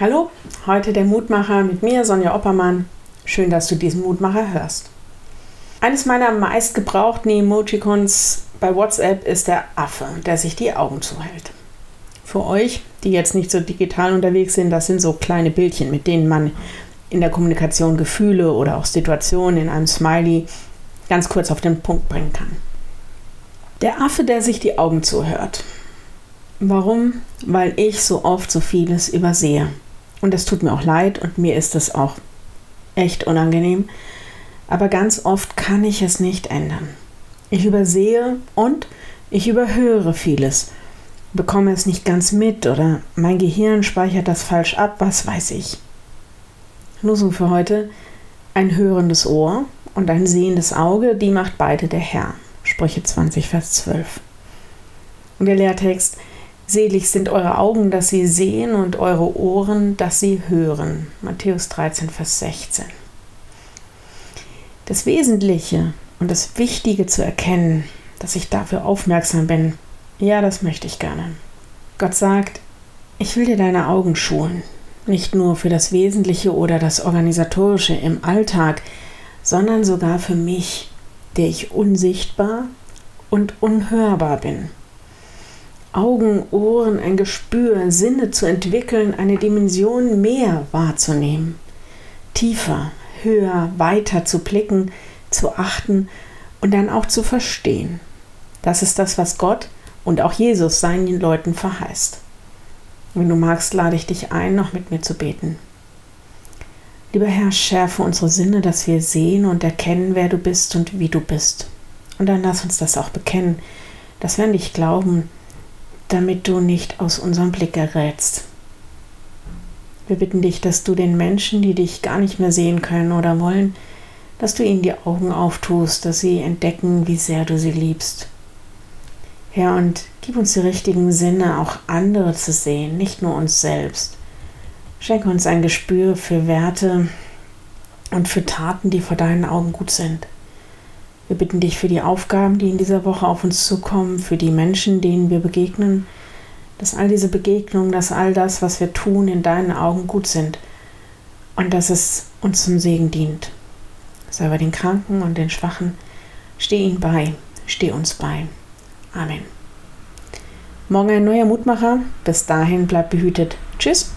Hallo, heute der Mutmacher mit mir, Sonja Oppermann. Schön, dass du diesen Mutmacher hörst. Eines meiner meistgebrauchten Emojicons bei WhatsApp ist der Affe, der sich die Augen zuhält. Für euch, die jetzt nicht so digital unterwegs sind, das sind so kleine Bildchen, mit denen man in der Kommunikation Gefühle oder auch Situationen in einem Smiley ganz kurz auf den Punkt bringen kann. Der Affe, der sich die Augen zuhört. Warum? Weil ich so oft so vieles übersehe. Und das tut mir auch leid und mir ist es auch echt unangenehm. Aber ganz oft kann ich es nicht ändern. Ich übersehe und ich überhöre vieles, bekomme es nicht ganz mit oder mein Gehirn speichert das falsch ab, was weiß ich. Losung für heute: ein hörendes Ohr und ein sehendes Auge, die macht beide der Herr. Sprüche 20, Vers 12. Und der Lehrtext: Selig sind eure Augen, dass sie sehen und eure Ohren, dass sie hören. Matthäus 13, Vers 16. Das Wesentliche und das Wichtige zu erkennen, dass ich dafür aufmerksam bin, ja, das möchte ich gerne. Gott sagt, ich will dir deine Augen schulen, nicht nur für das Wesentliche oder das Organisatorische im Alltag, sondern sogar für mich, der ich unsichtbar und unhörbar bin. Augen, Ohren, ein Gespür, Sinne zu entwickeln, eine Dimension mehr wahrzunehmen, tiefer, höher, weiter zu blicken, zu achten und dann auch zu verstehen. Das ist das, was Gott und auch Jesus seinen Leuten verheißt. Wenn du magst, lade ich dich ein, noch mit mir zu beten. Lieber Herr, schärfe unsere Sinne, dass wir sehen und erkennen, wer du bist und wie du bist. Und dann lass uns das auch bekennen, dass wir an dich glauben, damit du nicht aus unserem Blick gerätst. Wir bitten dich, dass du den Menschen, die dich gar nicht mehr sehen können oder wollen, dass du ihnen die Augen auftust, dass sie entdecken, wie sehr du sie liebst. Herr, und gib uns die richtigen Sinne, auch andere zu sehen, nicht nur uns selbst. Schenke uns ein Gespür für Werte und für Taten, die vor deinen Augen gut sind. Wir bitten dich für die Aufgaben, die in dieser Woche auf uns zukommen, für die Menschen, denen wir begegnen, dass all diese Begegnungen, dass all das, was wir tun, in deinen Augen gut sind und dass es uns zum Segen dient. Sei bei den Kranken und den Schwachen, steh ihnen bei, steh uns bei. Amen. Morgen ein neuer Mutmacher. Bis dahin bleibt behütet. Tschüss.